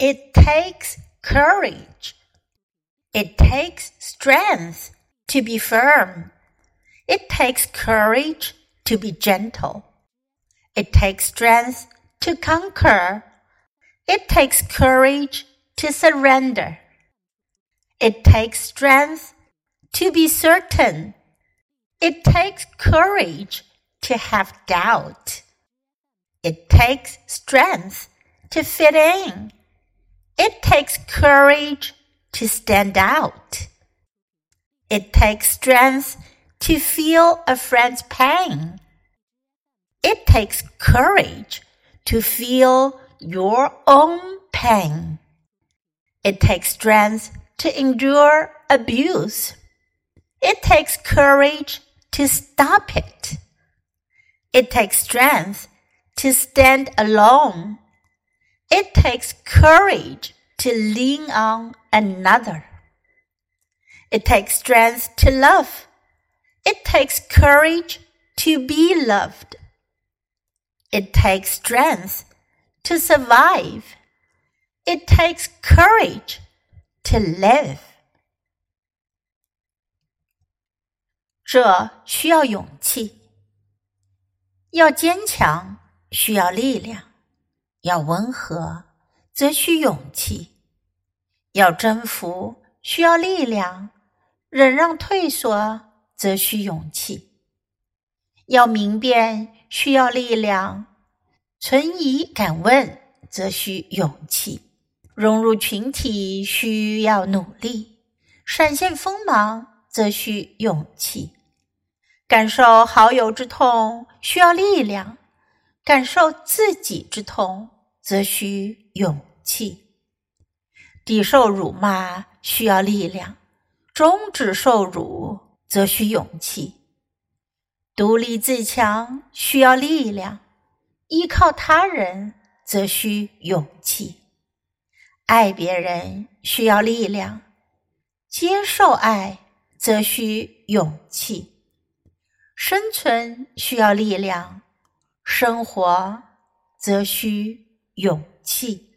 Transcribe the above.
It takes courage. It takes strength to be firm. It takes courage to be gentle. It takes strength to conquer. It takes courage to surrender. It takes strength to be certain. It takes courage to have doubt. It takes strength to fit in. It takes courage to stand out. It takes strength to feel a friend's pain. It takes courage to feel your own pain. It takes strength to endure abuse. It takes courage to stop it. It takes strength to stand alone. It takes courage to lean on another. It takes strength to love. It takes courage to be loved. It takes strength to survive. It takes courage to live. 这需要勇气，要坚强需要力量。 要温和，则需勇气；要征服，需要力量；忍让退缩，则需勇气；要明辨，需要力量；存疑敢问，则需勇气；融入群体，需要努力；闪现锋芒，则需勇气；感受好友之痛，需要力量。感受自己之痛，则需勇气；抵受辱骂需要力量，终止受辱则需勇气；独立自强需要力量，依靠他人则需勇气；爱别人需要力量，接受爱则需勇气；生存需要力量。生活则需勇气。